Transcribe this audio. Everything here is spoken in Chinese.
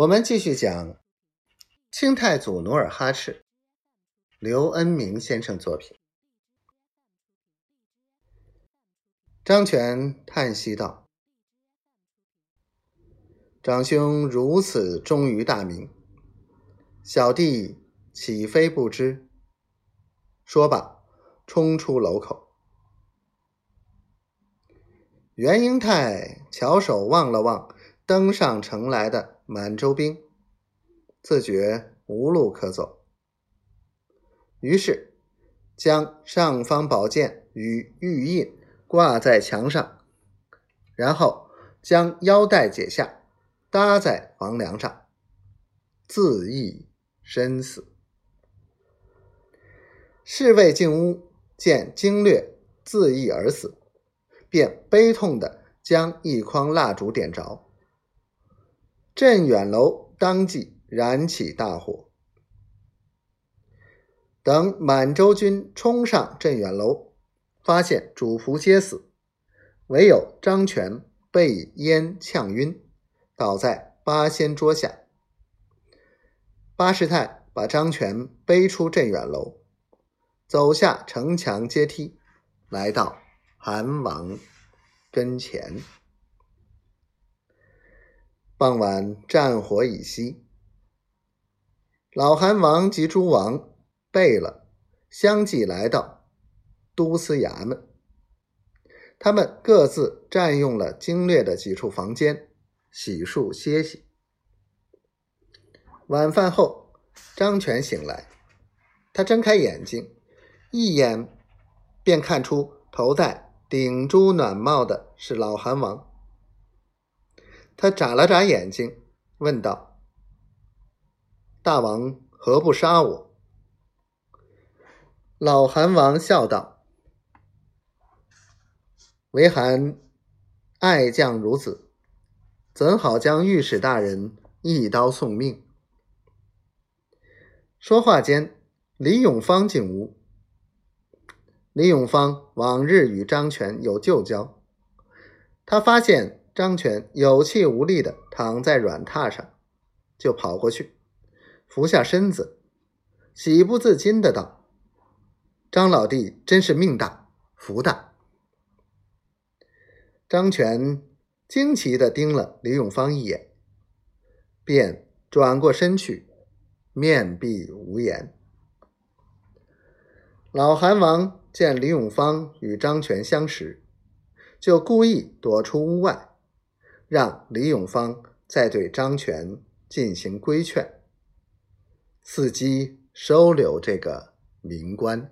我们继续讲清太祖努尔哈赤，刘恩明先生作品。张全叹息道：“长兄如此忠于大明，小弟岂非不知？”说罢，冲出楼口。袁英泰翘首望了望登上城来的。满洲兵自觉无路可走，于是将尚方宝剑与玉印挂在墙上，然后将腰带解下，搭在房梁上，自缢身死。侍卫进屋见经略自缢而死，便悲痛的将一筐蜡烛点着。镇远楼当即燃起大火。等满洲军冲上镇远楼，发现主仆皆死，唯有张全被烟呛晕，倒在八仙桌下。八师太把张全背出镇远楼，走下城墙阶梯，来到韩王跟前。傍晚，战火已熄。老韩王及诸王备了，相继来到都司衙门。他们各自占用了精略的几处房间，洗漱歇息。晚饭后，张全醒来，他睁开眼睛，一眼便看出头戴顶珠暖帽的是老韩王。他眨了眨眼睛，问道：“大王何不杀我？”老韩王笑道：“为韩爱将如子，怎好将御史大人一刀送命？”说话间，李永芳进屋。李永芳往日与张全有旧交，他发现。张全有气无力的躺在软榻上，就跑过去，伏下身子，喜不自禁的道：“张老弟真是命大福大。”张全惊奇的盯了李永芳一眼，便转过身去，面壁无言。老韩王见李永芳与张全相识，就故意躲出屋外。让李永芳再对张全进行规劝，伺机收留这个民官。